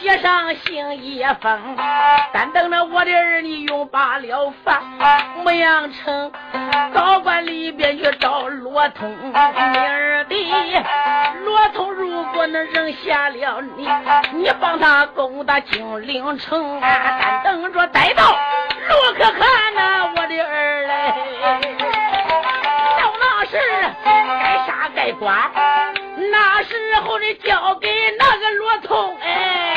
写上信一封，单等着我的儿你用罢了饭，牧羊城高官里边去找罗通，你儿的罗通如果能扔下了你，你帮他攻打金陵城啊，单等着逮到罗可汗呐，我的儿嘞。到那时该杀该剐，那时候你交给那个罗通哎。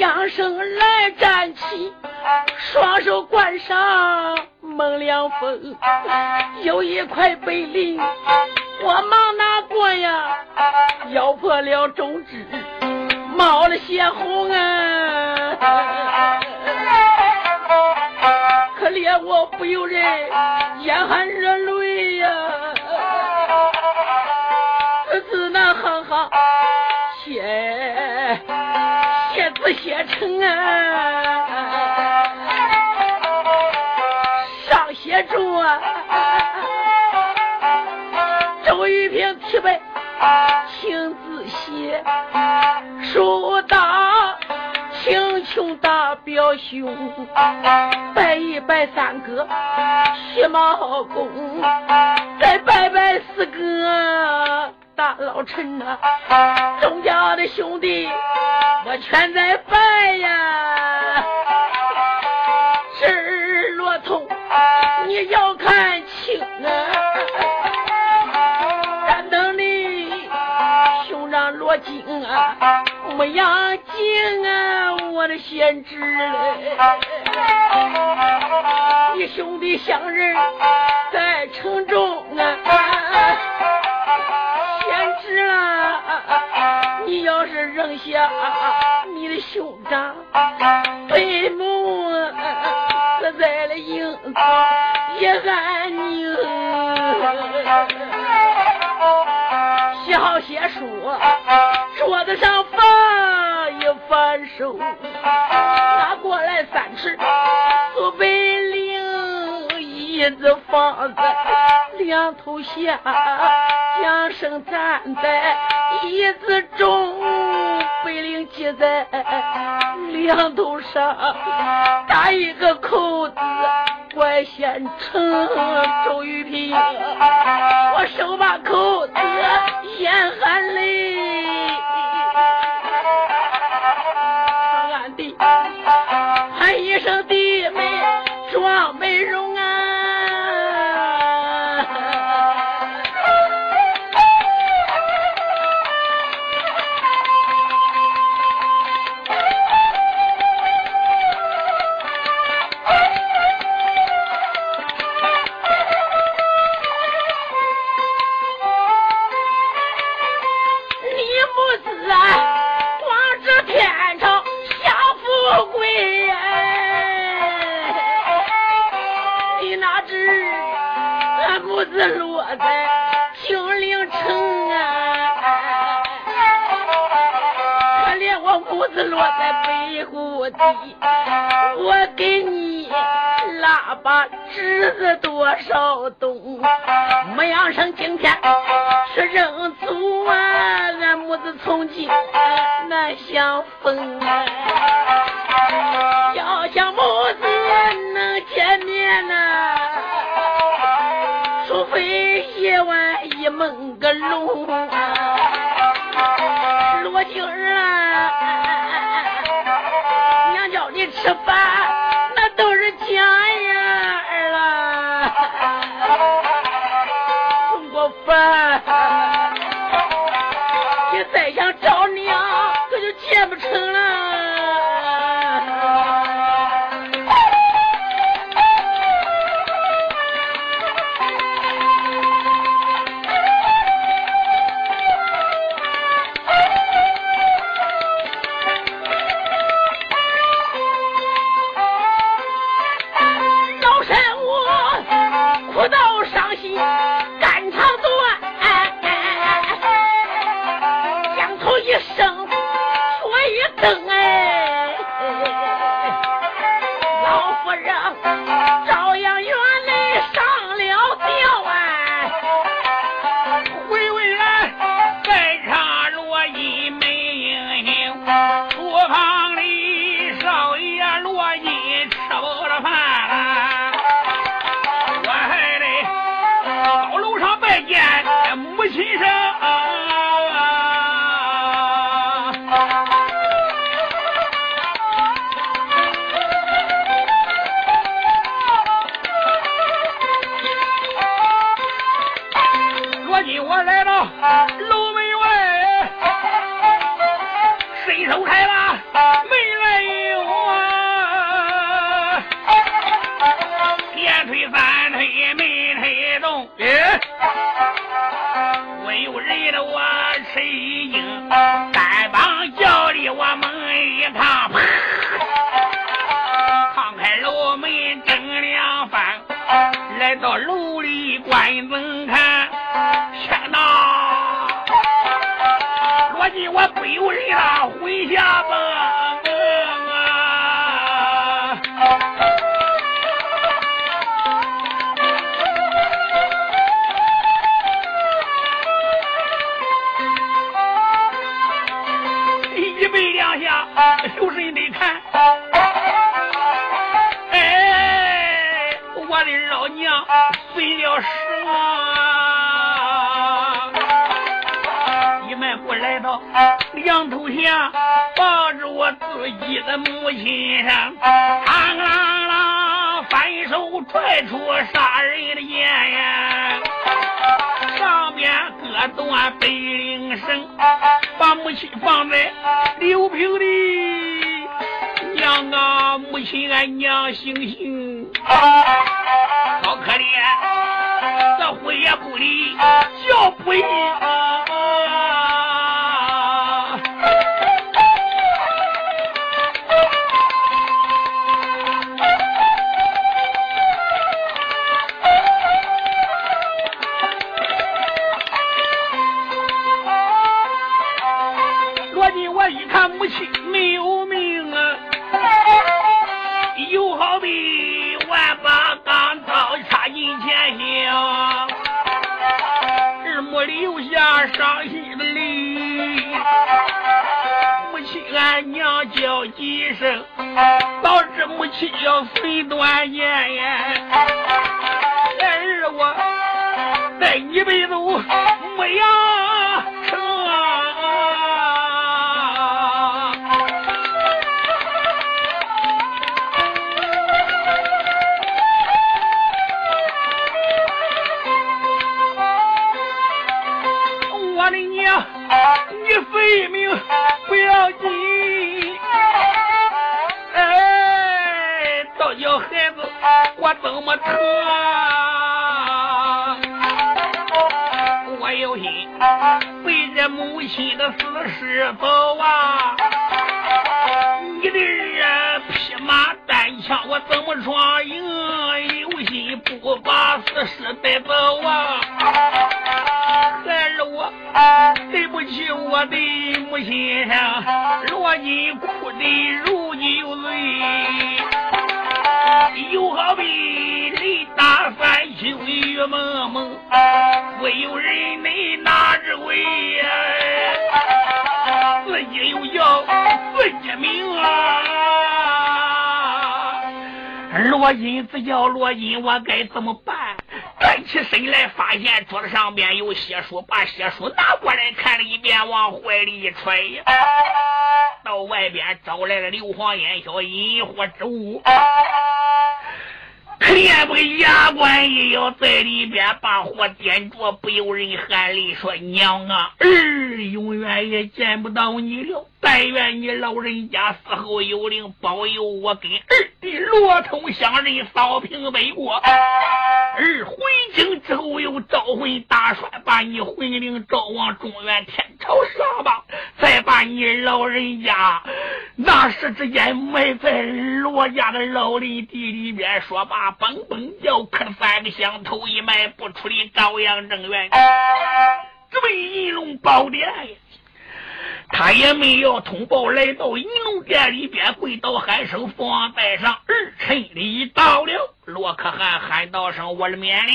忙了缰绳来站起，双手关上蒙凉风，有一块白绫，我忙拿过呀，咬破了中指，冒了血红啊。可怜我不由人眼含热泪呀、只能哼哼写写字写成啊，上写住啊，周玉平提笔亲自写，书到请琼大表兄，拜一拜三哥。徐茂公，再拜拜四哥。老陈呐、众家的兄弟我全在拜呀。是罗通，你要看清啊！单等你兄长罗金啊，牧羊精啊，我的贤侄嘞！你兄弟相认在城中啊，贤侄啦！你要是扔下你的兄长，背母死在了营也安宁。写好写书，桌子上放一反手，拿过来三尺苏北椅子放在两头下，缰绳站在椅子中，北岭系在两头上，打一个扣子。怪县城周玉平，我手把口子眼含泪，母子啊，光知天朝享富贵，啊，你哪知俺母子落在金陵城啊？可怜我母子落在北固地，我给你。喇叭支子多少动，没养成今天是人祖啊，俺母子从今难相逢啊。要想母子能见面呐，除非夜晚一梦个龙啊。罗京儿啊，娘叫你吃饭。罗金自叫罗金，我该怎么办？站起身来，发现桌子上面有血书，把血书拿过来看了一遍，往怀里一揣呀。到外边招来了硫磺烟硝引火之物。可怜不牙关也要在里边把火点着，不由人含泪说：“娘啊，儿永远也见不到你了。但愿你老人家死后有灵，保佑我跟儿的罗通乡人扫平北国。儿回京之后又招魂大帅，把你魂灵召往中原天朝上吧，再把你老人家那时之间埋在罗家的老林地里边。说罢。”蹦蹦叫，磕了三个响头一埋不出的朝阳正院，直奔银龙宝殿。他也没要通报，来到银龙殿里边，跪倒喊声：“父王在上，儿臣礼到了。”罗可汗喊道声：“我的免礼。”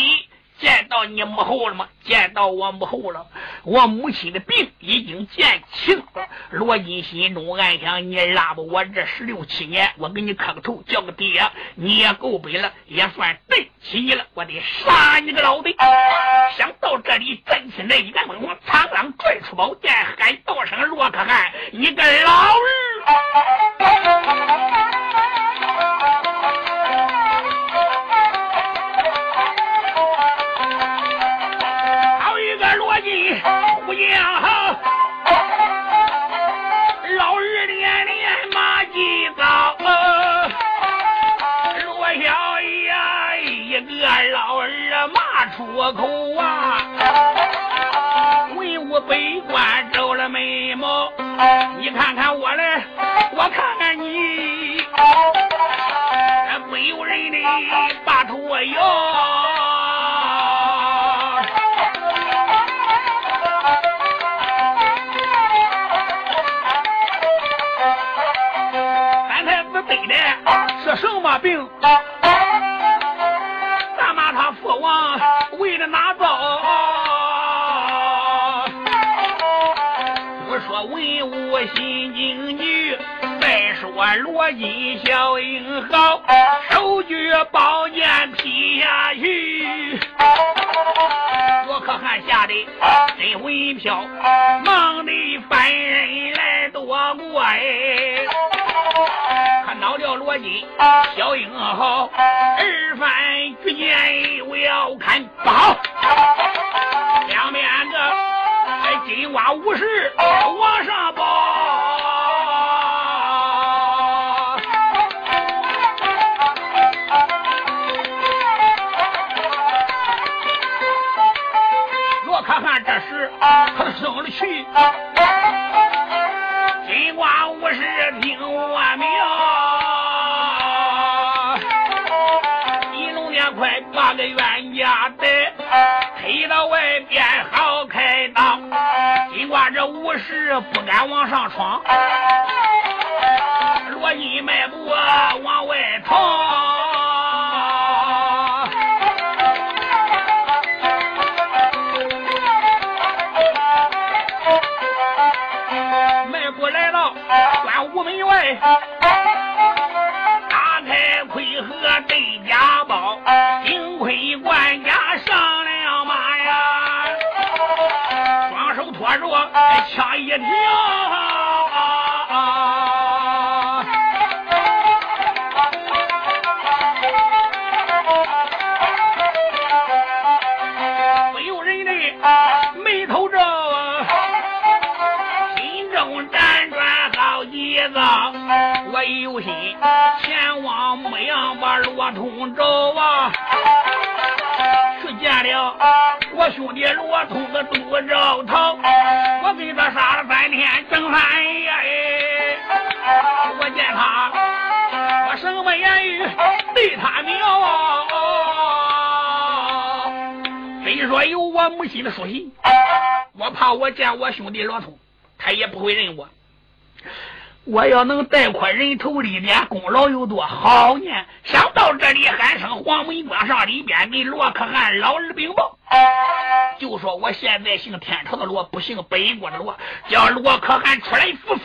见到你母后了吗？见到我母后了。我母亲的病已经见起了。罗金心中暗想：你拉不我这十六七年，我给你磕个头，叫个爹，你也够本了，也算对起你了。我得杀你个老贼！想到这里，站起来，一个猛往苍狼拽出宝剑，喊道声：罗可汗，你个老日！老二连连骂急早，罗小爷一个老二骂出口啊！文武百官皱了眉毛，你看看我嘞，什么病？咱骂他父王为了哪遭？我说文武心惊惧，再说罗金小英豪，手举宝剑劈下去。罗可汗吓得身魂飘，恼了罗金，小英豪，二番举剑我要看不好。两边个金瓜武士往上报，罗可汗这时他生了气。闯，罗隐迈步往外逃。迈步来到关武门外，打开盔盒对家宝，幸亏管家上梁马呀，双手托着枪一挺。不由人的眉头皱心中辗转好几遭我一有心前往牧羊把骆驼找啊去见了我兄弟骆驼肚子疼我给他杀了三天正酣我什么言语对他妙啊？虽说有我母亲的书信，我怕我见我兄弟罗通，他也不会认我。我要能带块人头立点，功劳有多好呢？想到这里，喊声黄门关上里边给罗可汗老儿禀报，就说我现在姓天朝的罗，不姓北国的罗，叫罗可汗出来赴死。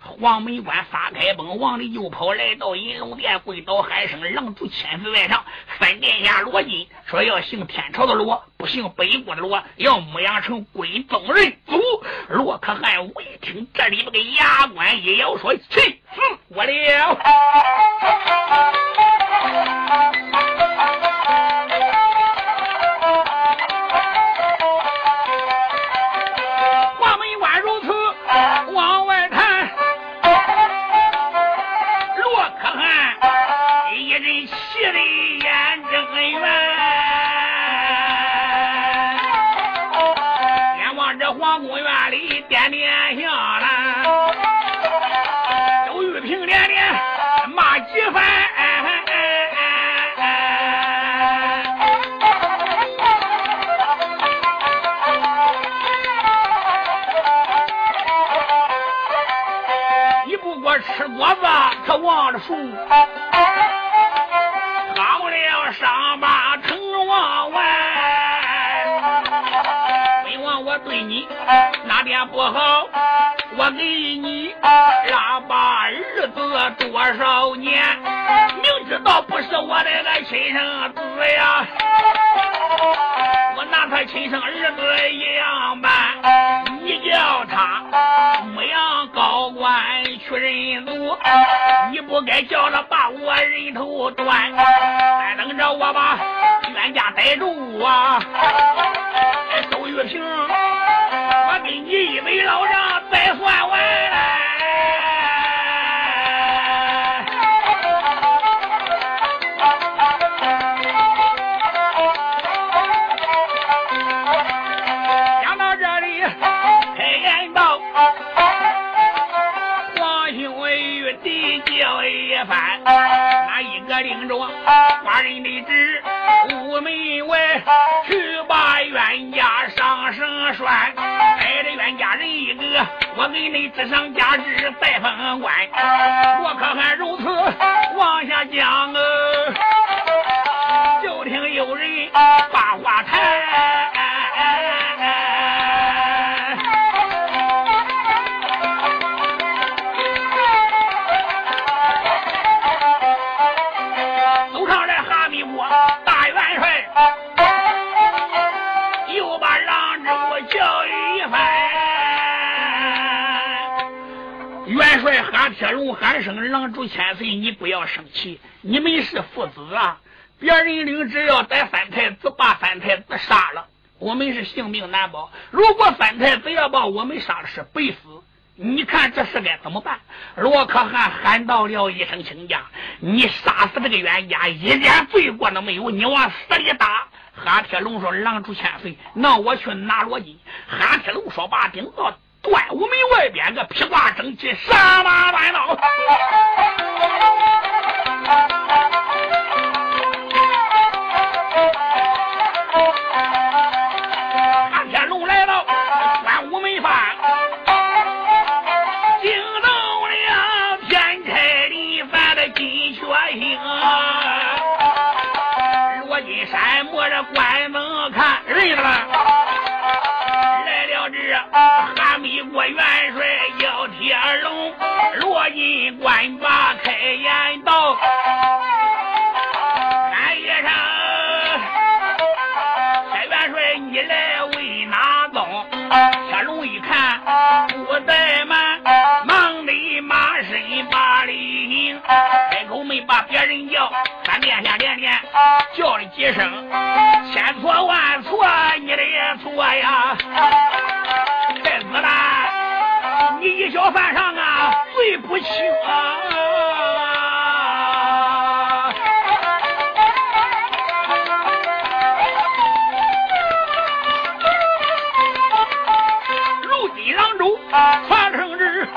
黄门关发开崩，王里就跑来到银龙殿，跪倒喊声：“狼主千岁在上，分殿下罗金说要姓天朝的罗，不姓北国的罗，要牧羊城归宗人祖。”罗可汗我一听，这里边个牙关一咬，说：“去死我了！”连下来，周玉平连连骂几番，你不给我吃果子，他忘了数，好了伤疤疼王湾，本王我对你。不好？我给你拉把儿子多少年？明知道不是我的个亲生子呀，我拿他亲生儿子一样办。你叫他牧羊高官。去人族，你不该叫他把我人头断，再等着我把冤家逮住啊！周玉平，老丈再算完来。讲到这里，开言道：“皇兄与弟叫一番，哪一个领着寡人的旨？”屋门外去把冤家上绳拴，哎，咱家人一个，我给你指上加职，再封官。我可还如此往下讲啊，就听有人把话谈。铁龙喊声：“狼主千岁，你不要生气，你们是父子啊！别人领旨要逮三太子，把三太子杀了，我们是性命难保；如果三太子要把我们杀了，是白死。你看这事该怎么办？”罗可汗喊到了一声：“请假！你杀死这个冤家，一点罪过都没有，你往死里打！”哈铁龙说：“狼主千岁，那我去拿罗金。”哈铁龙说：“把顶到。”怪物门外边个披挂整齐，杀马弯刀。元帅叫铁龙，罗金官把开言道：“俺爷上，铁元帅你来为哪宗？”铁龙一看不怠慢，忙的马身把礼行，开口没把别人叫，三殿下连连叫了几声，千错万错你的错呀！一小犯上啊，罪不轻啊！如今扬州传圣旨，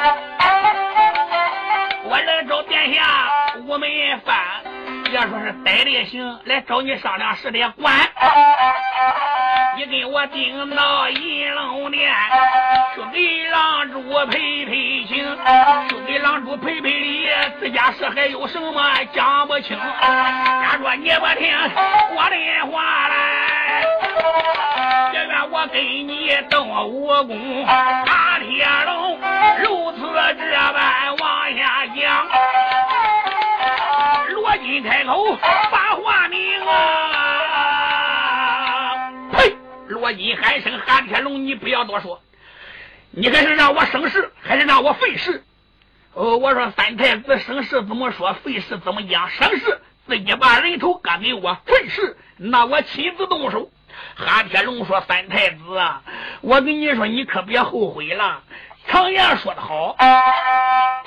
我来找殿下午门饭，要说是逮的也行，来找你商量事的也管。你给我顶到银龙殿，去给郎主赔赔情，去给郎主赔赔礼，自家是还有什么讲不清？假说你不听我的话来，别怨我给你动武功，打铁笼如此这般往下讲。罗金开口把话明啊！罗金喊声：“韩天龙，你不要多说，你还是让我省事，还是让我费事？”哦，我说三太子省事怎么说，费事怎么讲？省事自己把人头割给我，费事那我亲自动手。韩天龙说：“三太子啊，我跟你说，你可别后悔了。”常言说得好，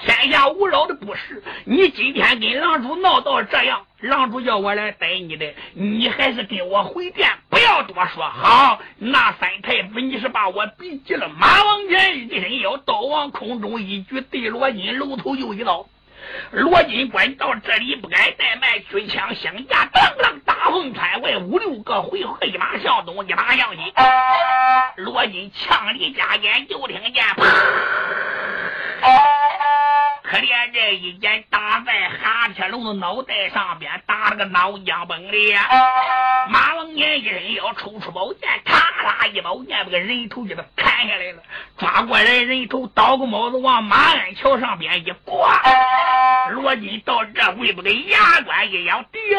天下无扰的不是。你今天跟狼主闹到这样，狼主叫我来逮你的，你还是跟我回电，不要多说。好，那三太子你是把我逼急了。马王前一伸腰，刀往空中一举，对罗金楼头又一刀。罗金官到这里不敢怠慢，举枪相架，当啷大风穿外，五六个回合，一马向东，一马向西。罗金枪里加烟，就听见啪！可怜这一箭打在哈铁龙的脑袋上边，打了个脑浆崩裂。马王年一人要抽出宝剑，咔啦一宝剑把个人头给他砍下来了，抓过来人头，倒个帽子往马鞍桥上边一挂。罗金到这回不得牙关一咬，爹！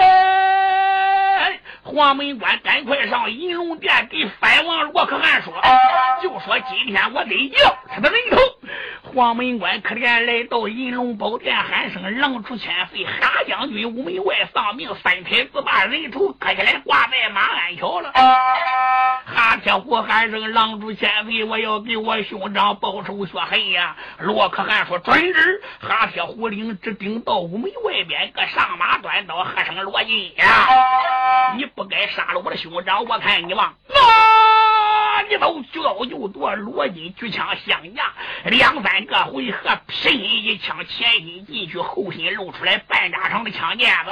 黄门关赶快上银龙殿给藩王罗可汗说，就说今天我得要他的人头。黄门关可怜来到银龙宝殿，喊声狼主千岁，哈将军五门外丧命，三太子把人头割下来挂在马鞍桥了。哈铁虎喊声狼主千岁，我要给我兄长报仇雪恨呀！罗可汗说准旨。哈铁虎领直顶到午门外边，个上马端刀，喝声罗金呀！你不该杀了我的兄长，我看你往哪一刀就就夺。罗金举枪相架，两三个回合，平一枪，前心进去，后心露出来，半扎长的枪尖子。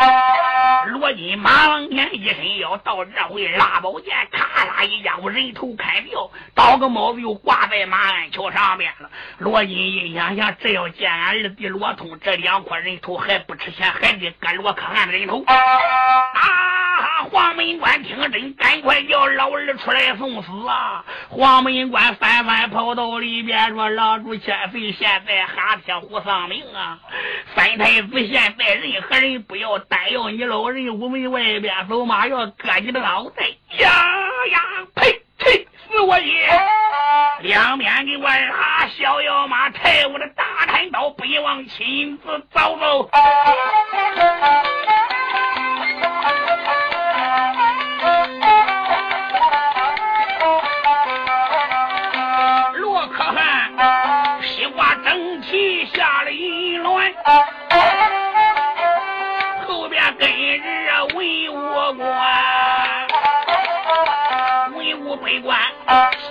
罗金马往前一伸腰，到这回拉宝剑，咔啦一下，我人头砍掉，倒个帽子又挂在马鞍桥上面了。罗金一想想，这要见俺二弟罗通这两块人头还不值钱，还得割罗可汗的人头。啊！黄门官听真，赶快叫老二出来送死啊！黄门关翻翻跑到里边说：“老主千岁，现在哈铁虎丧命啊！三太子现在任何人不要单要你老人屋门外边走马，要割你的脑袋！呀呀！呸呸！死我也！两边给我拉逍遥马，抬我的大砍刀，北王亲自走走。”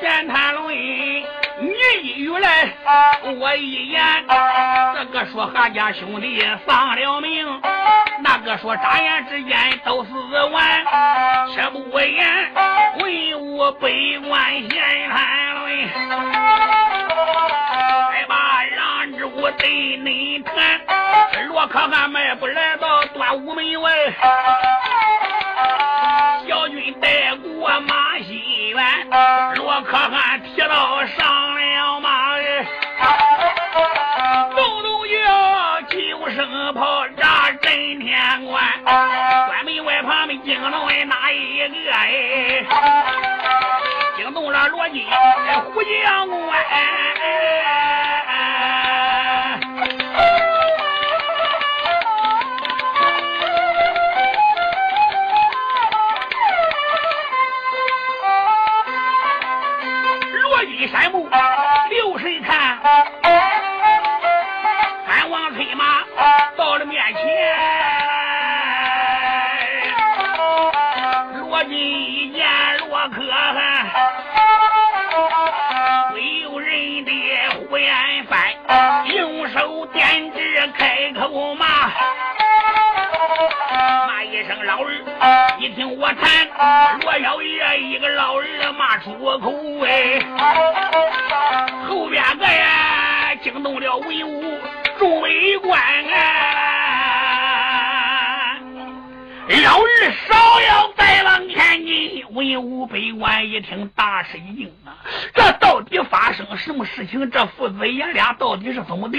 闲谈论，你一语来，我一言，这个说韩家兄弟丧了命。那个说眨眼之间都死完，且不言文武百官闲谈论，来吧让主对恁谈。罗可汗迈步来到端午门外，小军带过马心园，罗可汗提刀上了马，咚咚叫九声炮。震天关，关门外旁边惊动的哪一个哎？惊动了罗金虎将官。开口骂，骂一声老二，一听我谈，罗小爷一个老人骂出口哎，后边个呀惊动了文武众位官啊，老儿少要再往前进。文武百官一听，大吃一惊啊！这到底发生什么事情？这父子爷俩到底是怎么的？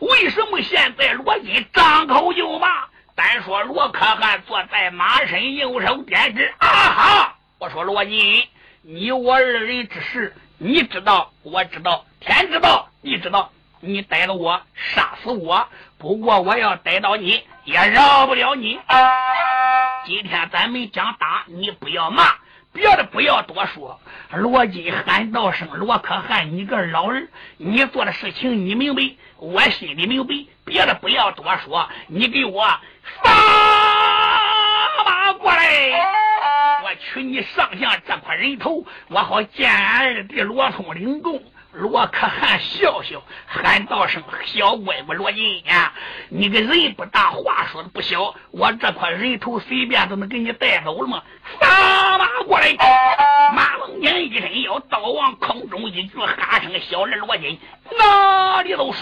为什么现在罗金张口就骂？单说罗可汗坐在马身，右手点指，啊哈！我说罗金，你我二人之事，你知道，我知道，天知道，地知道。你逮了我，杀死我。不过我要逮到你，也饶不了你。今天咱们讲打，你不要骂，别的不要多说。罗金喊道声：“罗可汗，你个老人，你做的事情你明白，我心里明白。别的不要多说，你给我发马过来，我取你上下这块人头，我好见二弟罗通领功。”罗可汗笑笑，喊道声：“小乖乖罗金呀，你个人不大，话说的不小。我这块人头随便都能给你带走了吗？撒马过来！”马龙年一伸腰，刀往空中一举，喊声：“小人罗金，哪里都唰！”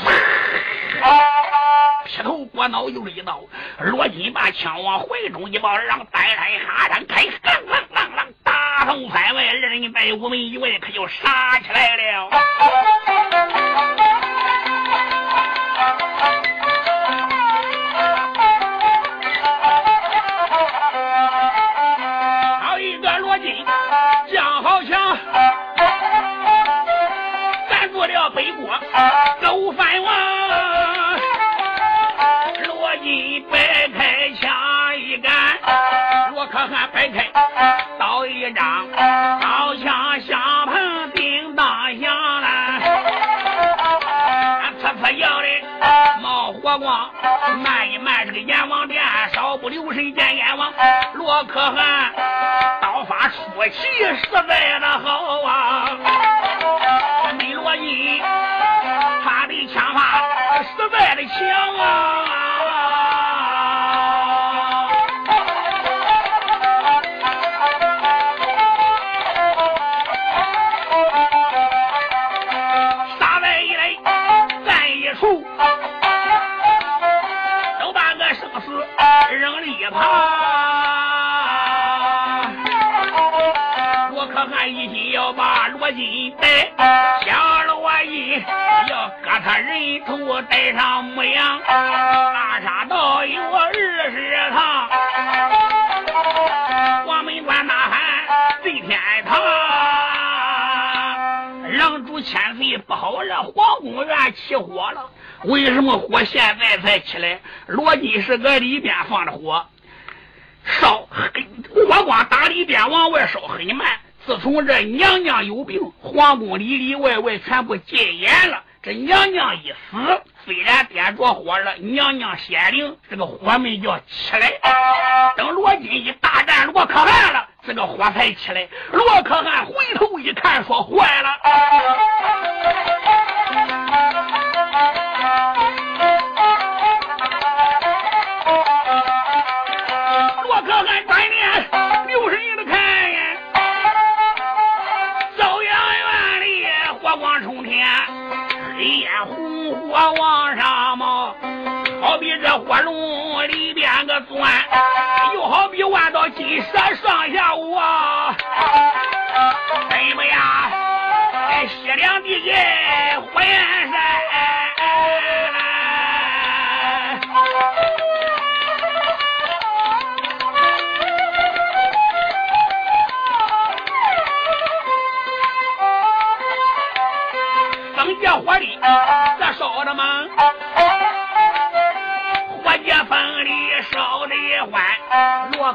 劈头过脑又一刀，罗金把枪往怀中一抱，让单山哈山开，啷啷啷啷，大风翻外，二人在屋门以外可就杀起来了。一张，刀枪相碰叮当响了，呲呲要的冒火光，慢一慢这个阎王殿，稍不留神见阎王。罗可汗刀法出奇，实在的好啊！没罗金，他的枪法实在的强啊！金带，想罗金要割他人头，带上牧羊，大杀到有二十趟。黄门关呐喊震天堂，狼主千岁不好了，皇宫院起火了。为什么火现在才起来？罗金是搁里边放的火，烧火光打里边往外烧很慢。自从这娘娘有病，皇宫里里外外全部禁严了。这娘娘一死，虽然点着火了，娘娘显灵，这个火没叫起来。等罗金一大战罗可汗了，这个火才起来。罗可汗回头一看，说坏了。钻，又好比万道金蛇上下挖。怎么呀？西凉地界火焰山。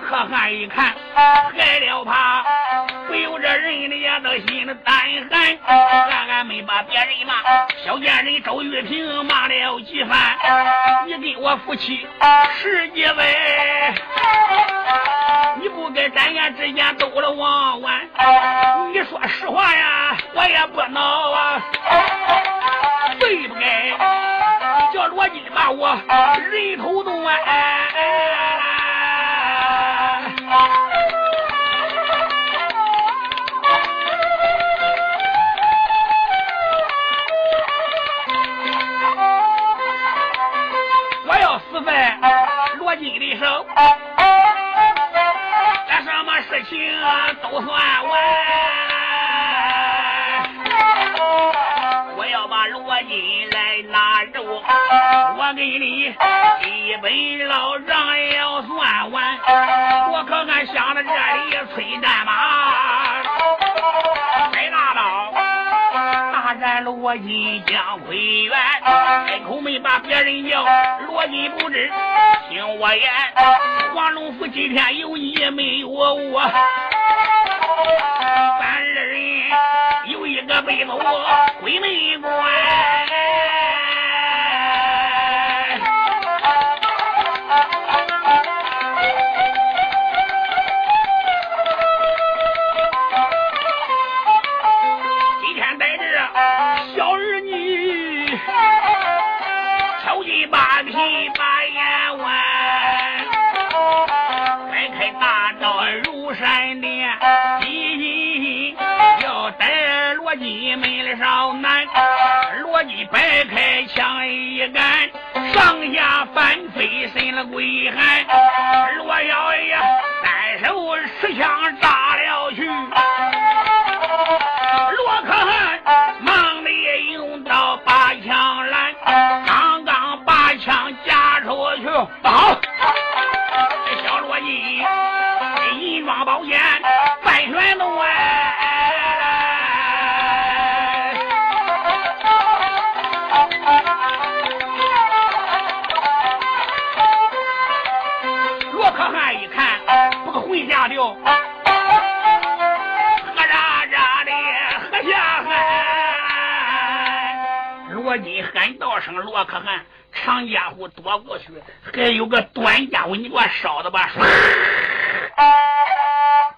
可汗一看，害了怕，不由这人的也都心里胆寒。俺俺没把别人骂，小贱人周玉萍骂了几番。你跟我夫妻十几载，你不该眨眼之间走了王完。你说实话呀，我也不恼啊。对不该叫罗金把我人都算完。我要把罗金来拿肉，我给你一本老账要算完。我可看想到这里，催战马，没拿刀，大战罗金将归元，开口没把别人叫，罗金不知听我言。黄龙府今天有你没有我我？咱二人有一个被子鬼门关。摆开枪一杆，上下翻飞，身了鬼喊。罗小呀单手持枪扎喊道声：“罗可汗，长家伙躲过去，还有个短家伙，你给我烧的吧！”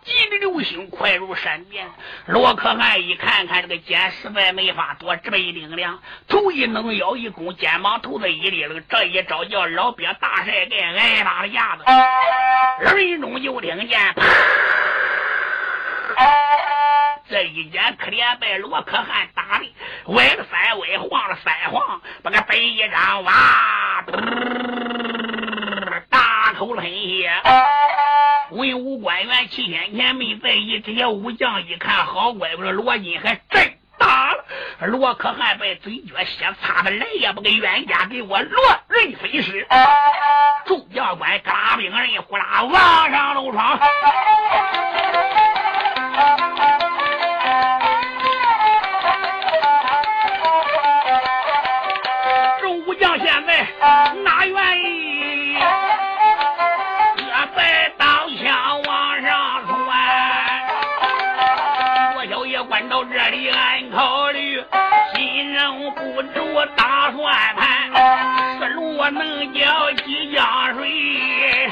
急的流星快如闪电。罗可汗一看看这个剑实在没法躲，直背顶梁，头一弄腰一弓，肩膀头子一立了，这一招叫老鳖大晒盖挨打的架子。人中就听见，这一剑可怜被罗可汗打的歪了三歪，晃了三晃，把个背一张哇，大口喷血。文武官员七天前没在意，这些武将一看，好怪不得罗金还真打了。罗可汗被嘴角血擦的，来也不给冤家给我落人飞尸。众将官嘎兵人呼啦往上楼闯。哪愿意一百刀枪往上窜我小爷官到这里俺考虑新人不住打算盘是路能浇几江水？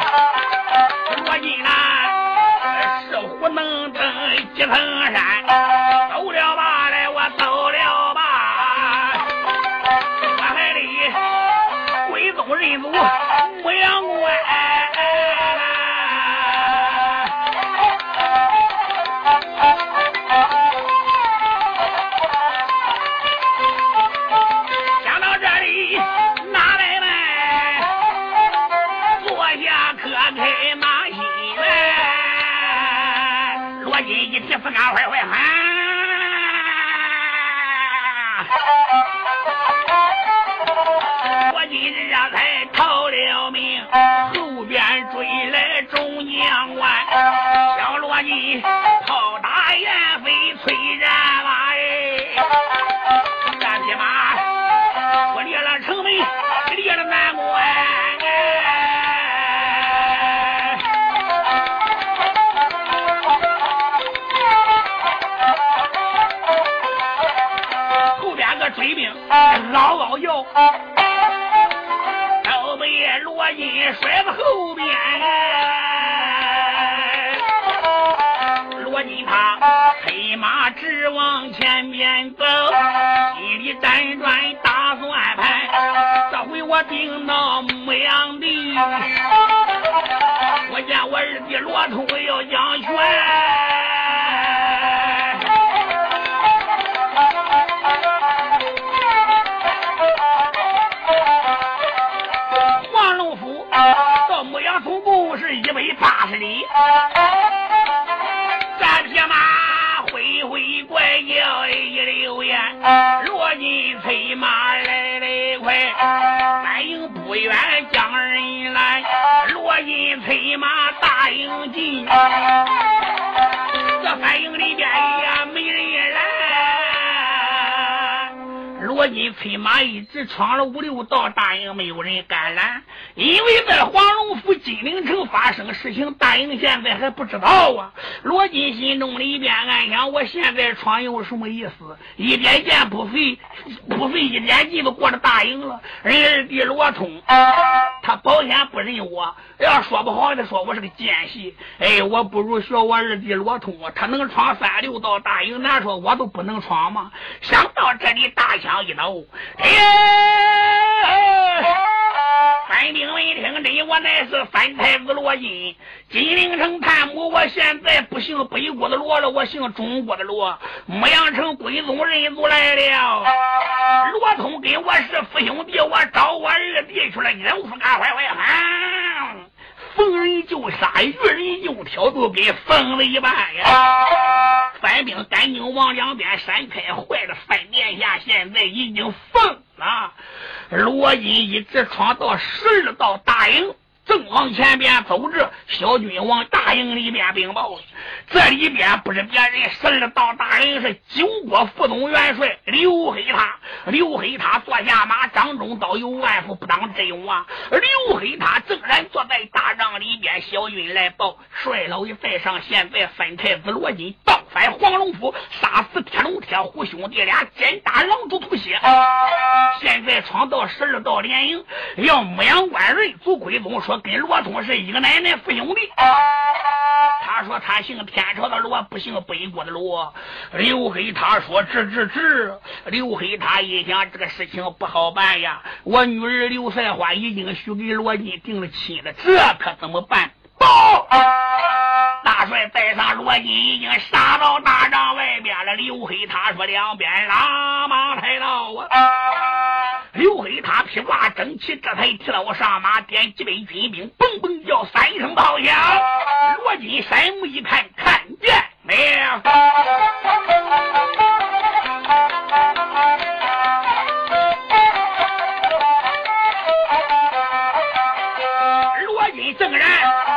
我进来是虎能登几层山一辗转打算盘。这回我定到牧羊地，我见我二弟罗通要将权。是一百八十里，远将人来，罗金催马大营进，这反营里边罗金催马一直闯了五六道大营，没有人敢拦，因为在黄龙府金陵城发生事情，大营现在还不知道啊。罗金心中里边暗想：我现在闯有什么意思？一点剑不费，不费一点劲都过了大营了。人二弟罗通，他保险不认我，要说不好的说我是个奸细。哎，我不如学我二弟罗通，他能闯三六道大营，难说我都不能闯吗？想到这里，大枪一抖，哎！反兵闻听，真我乃是三太子罗金，金陵城探母。我现在不姓北国的罗了，我姓中国的罗。牧羊城归宗人族来了，罗通跟我是父兄弟，我找我二弟去了。你不敢坏坏啊！逢人就杀，遇人就挑，都给疯了一半呀！反兵赶紧往两边闪开，坏了！范殿下现在已经疯了。罗伊一直闯到十二道大营。正往前边走着，小军往大营里边禀报。这里边不是别人，十二道大人是九国副总元帅刘黑他。刘黑他坐下马，掌中刀有万夫不当之勇啊！刘黑他正然坐在大帐里边，小军来报：帅老爷在上，现在分太子罗金倒反黄龙府，杀死铁龙铁虎兄弟俩，奸打狼主吐血。现在闯到十二道连营，要牧羊关人族归宗说。跟罗通是一个奶奶父兄弟。他说他姓天朝的罗，不行北国的罗。刘黑他说治治治。刘黑他一想这个事情不好办呀，我女儿刘赛花已经许给罗晋定了亲了，这可怎么办？报！大帅在上，罗金已经杀到大帐外边了。刘黑他说两边拉马抬到啊。刘黑他披挂整齐，这才提了我上马，点几位军兵，嘣嘣叫三声炮响。罗金山目一看，看见没有？罗金正然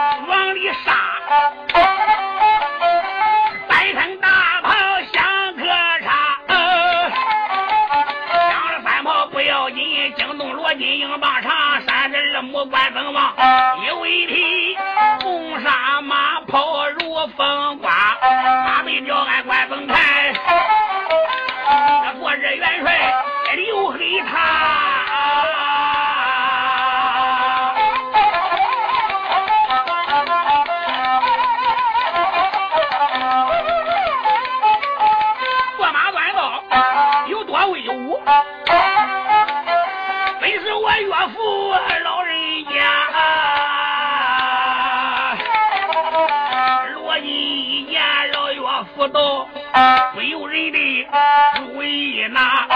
不由人的主意拿，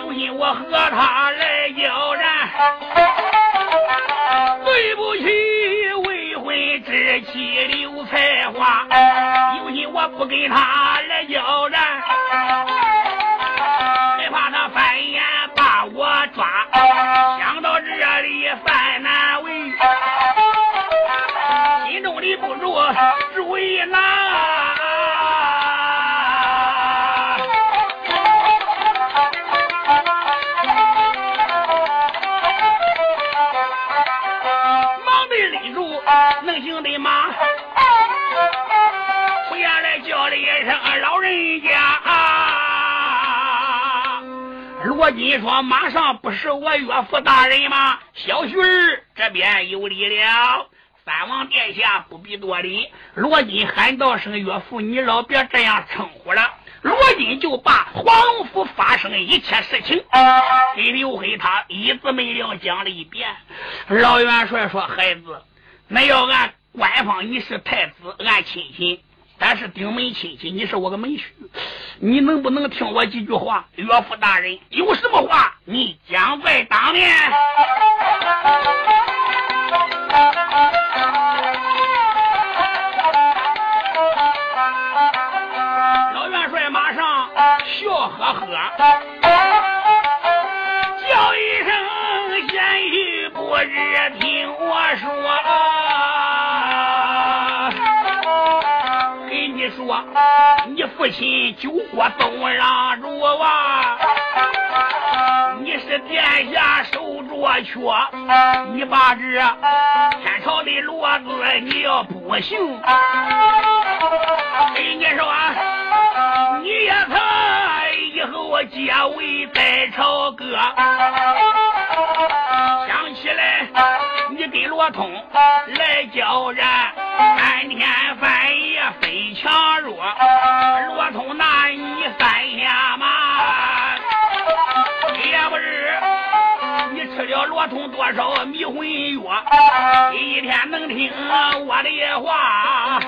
有心我和他来交战。对不起未婚之妻刘才华，有心我不跟他来交战，罗金说：“马上不是我岳父大人吗？小婿儿这边有礼了。三王殿下不必多礼。”罗金喊道声：“岳父，你老别这样称呼了。”罗金就把黄龙府发生一切事情给刘黑他一字没了讲了一遍。老元帅说：“孩子，那要按官方，你是太子，按亲戚。”但是顶门亲戚，你是我个门婿，你能不能听我几句话？岳父大人有什么话，你讲在当面。老元帅马上笑呵呵，叫一声贤婿不日听我说，说，你父亲救国东让主啊，你是殿下手着缺，你把这天朝的骡子你要不行，给你说，你也曾以后结为在朝歌。罗通来叫人，三天翻非强弱。罗通拿你三下马，也不是你吃了罗通多少迷魂药，一天能听我的话。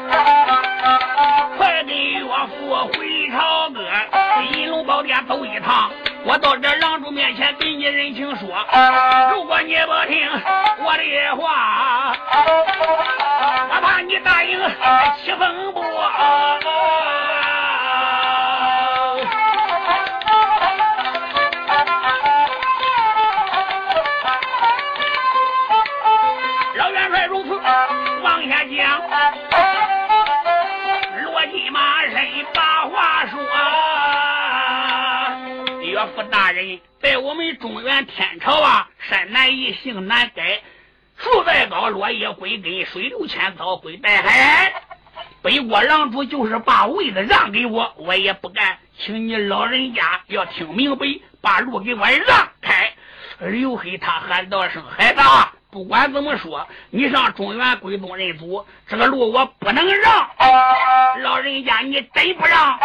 快跟岳父回朝歌，银龙宝殿走一趟。我到这郎主面前给你人情说，如果你不听我的话，你答应起风波。老元帅如此往下讲，罗金马身把话说。岳父大人，在我们中原天朝啊，山难移，性难改，树再高，落叶归根，水流千草归大海。北国郎主就是把位子让给我，我也不敢。请你老人家要听明白，把路给我让开。刘黑他喊道声：“孩子，不管怎么说，你上中原归宗认祖，这个路我不能让。老人家，你真不让？”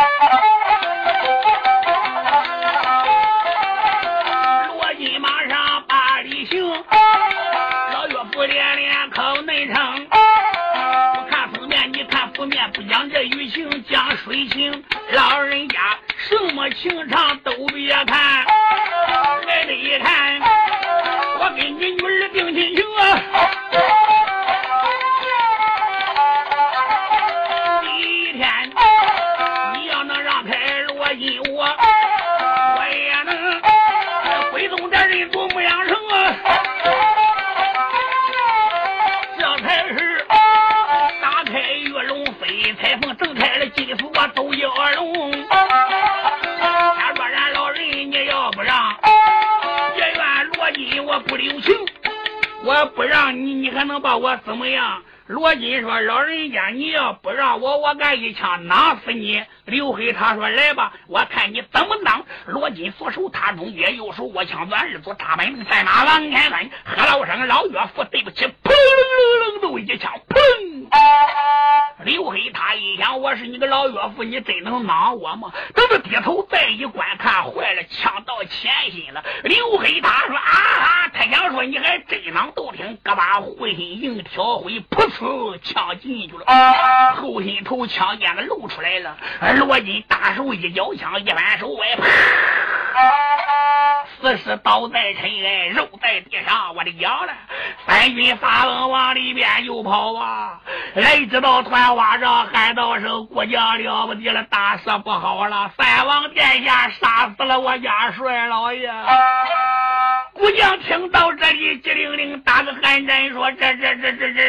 一枪囊死你。”刘黑他说：“来吧，我看你怎么当。”罗金左手他中间，右手握枪，转二左大板凳，在马往前奔，一交枪，一反手我，啪！死尸倒在尘埃，肉在地上。我的娘了！三军发疯往里边就跑啊！来知道团花上喊道声：“国将了不得了，大事不好了！三王殿下杀死了我家帅老爷！”武将听到这里，机灵灵打个寒战，说：“这这这这这。”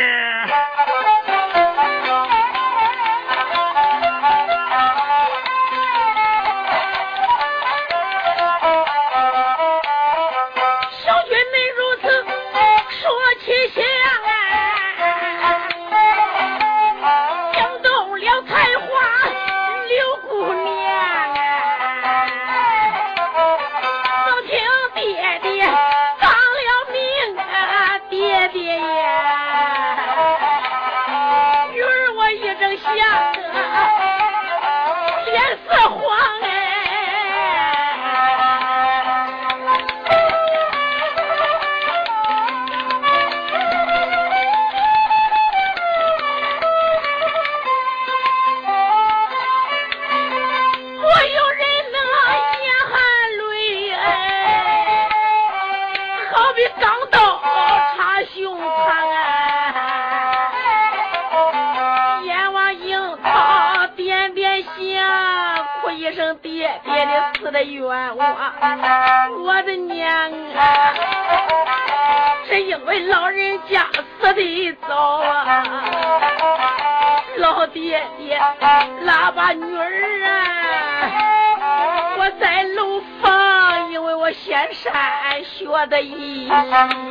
的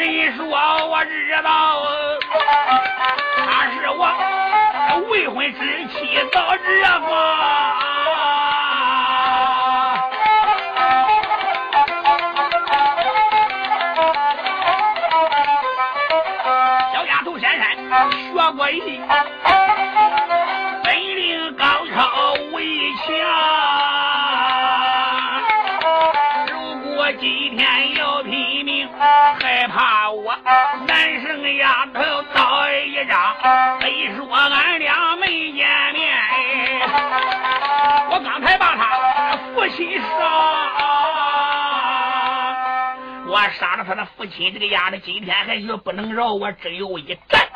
不用人说我知道，他是我未婚之妻早知方。他的父亲，这个丫的今天还是不能饶我，只有一战。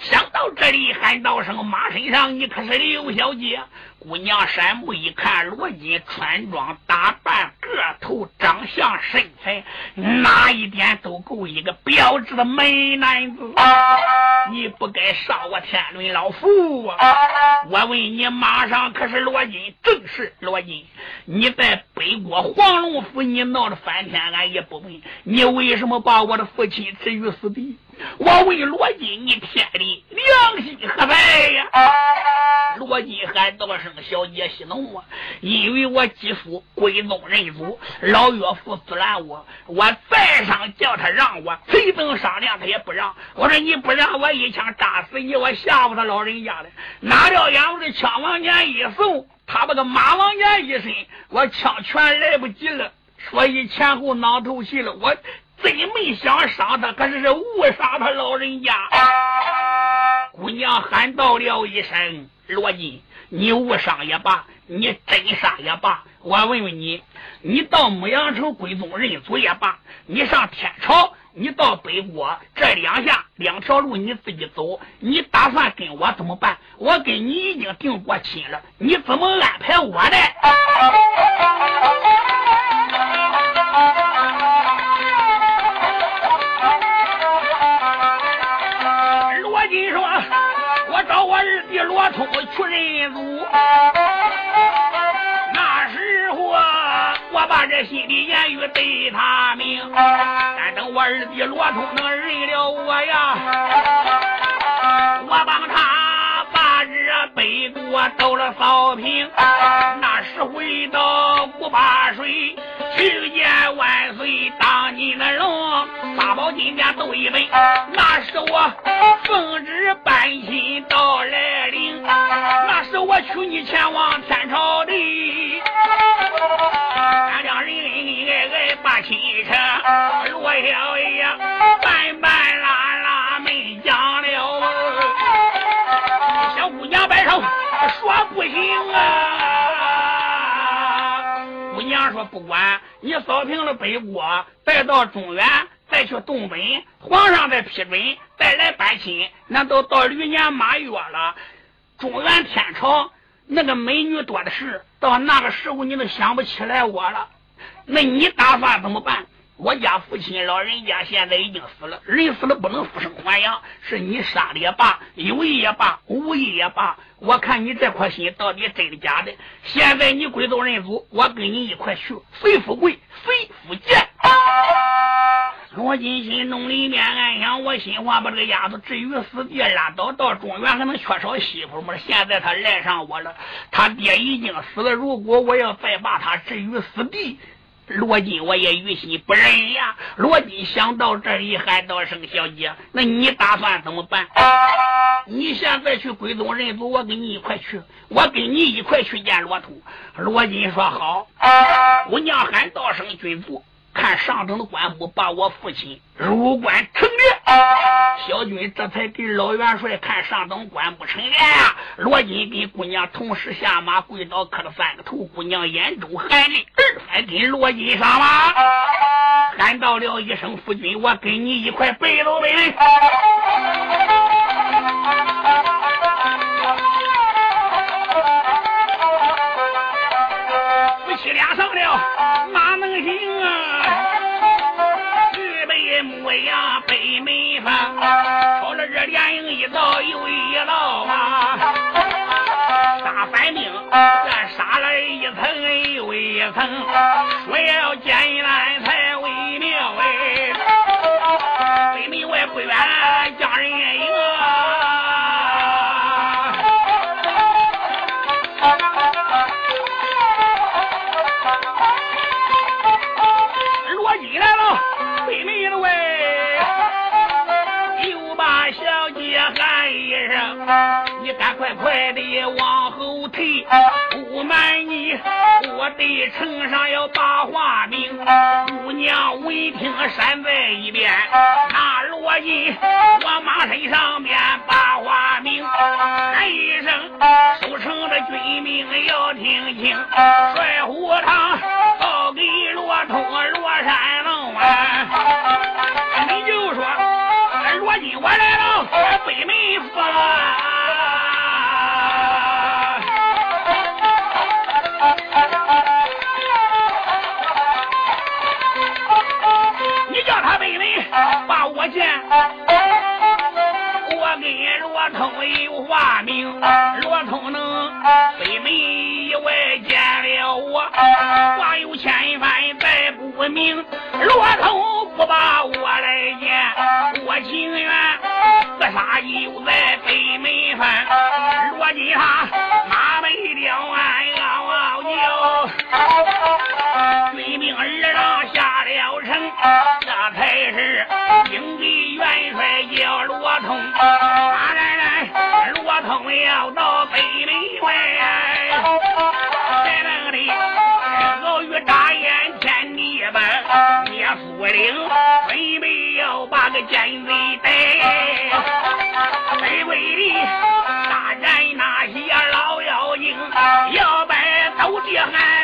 想到这里，喊道声：“马身上你可是刘小姐？”姑娘山木一看罗金穿装打扮、个头、长相、身材，哪一点都够一个标致的美男子。你不该杀我天伦老夫啊！我问你，马上可是罗金？正是罗金。你在北国黄龙府，你闹得翻天，俺也不问。你为什么把我的父亲置于死地？我问罗金，你天理良心何在呀？我一喊道声：“小姐息怒啊！因为我继父归宗认祖，老岳父阻拦我，我再上叫他让我，谁等商量他也不让。我说你不让我一枪扎死你，我吓唬他老人家了。哪料俺的枪往前一送，他把个马往前一伸，我枪全来不及了，所以前后脑头戏了。我真没想杀他，可是是误杀他老人家。姑娘喊道了一声：“罗金，你误伤也罢，你真杀也罢，我问问你，你到牧羊城归宗认祖也罢，你上天朝，你到北国，这两下两条路你自己走，你打算跟我怎么办？我跟你已经定过亲了，你怎么安排我的？罗金说我二弟？”罗通去认祖，那时候我把这心里言语对他明。但等我二弟罗通能认了我呀，我帮他北国到了扫平。那时回到五八水，去见万岁当你的龙，八宝金殿斗一本。那是我奉旨搬亲到来临，那是我娶你前往天朝的，俺两人恩恩爱爱把亲成，罗小爷半半拉说不行啊，姑娘说不管你扫平了北国，再到中原。再去东北，皇上再批准，再来搬亲，那都到驴年马月了。中原天朝那个美女多的是，到那个时候你都想不起来我了。那你打算怎么办？我家父亲老人家现在已经死了，人死了不能复生还阳，是你杀的也罢，有意也罢，无意也罢，我看你这颗心到底真的假的。现在你归宗认祖，我跟你一块去，随富贵，随富贱。罗金心中里面暗想：我心话把这个丫头置于死地，拉倒到中原还能缺少媳妇吗？现在他赖上我了，他爹已经死了。如果我要再把他置于死地，罗金我也于心不忍呀。罗金想到这里，喊道声：“小姐，那你打算怎么办？你现在去归宗认祖，我跟你一块去，我跟你一块去见罗通。”罗金说：“好。”姑娘喊道声：“君主。”看上等的官府把我父亲入关成列，小军这才给老元帅看上等官不成列呀。罗金跟姑娘同时下马跪倒磕了三个头，姑娘眼中含泪，二番跟罗金上马，喊到了一声夫君，我跟你一块背走呗。夫妻俩上了，哪能行啊？模样北门方，朝着这连营一道又一道啊！杀反兵，这杀了一层又一层，说要见了城上要把话明。姑娘闻听闪在一边，那罗印我马身上面把话明，喊一声守城的军兵要听清，帅虎堂报给罗通罗山龙啊，你就说罗金我来了，北门府。罗通有化名。罗通能北门以外见了我，我有千番再不明。罗通不把我来见，我情愿自杀就在北门翻。罗金他我要到北门外，山洞里老妪眨眼天地白，聂伏灵妹妹要把个奸贼逮，山外里大战那些老妖精，要把走的酣。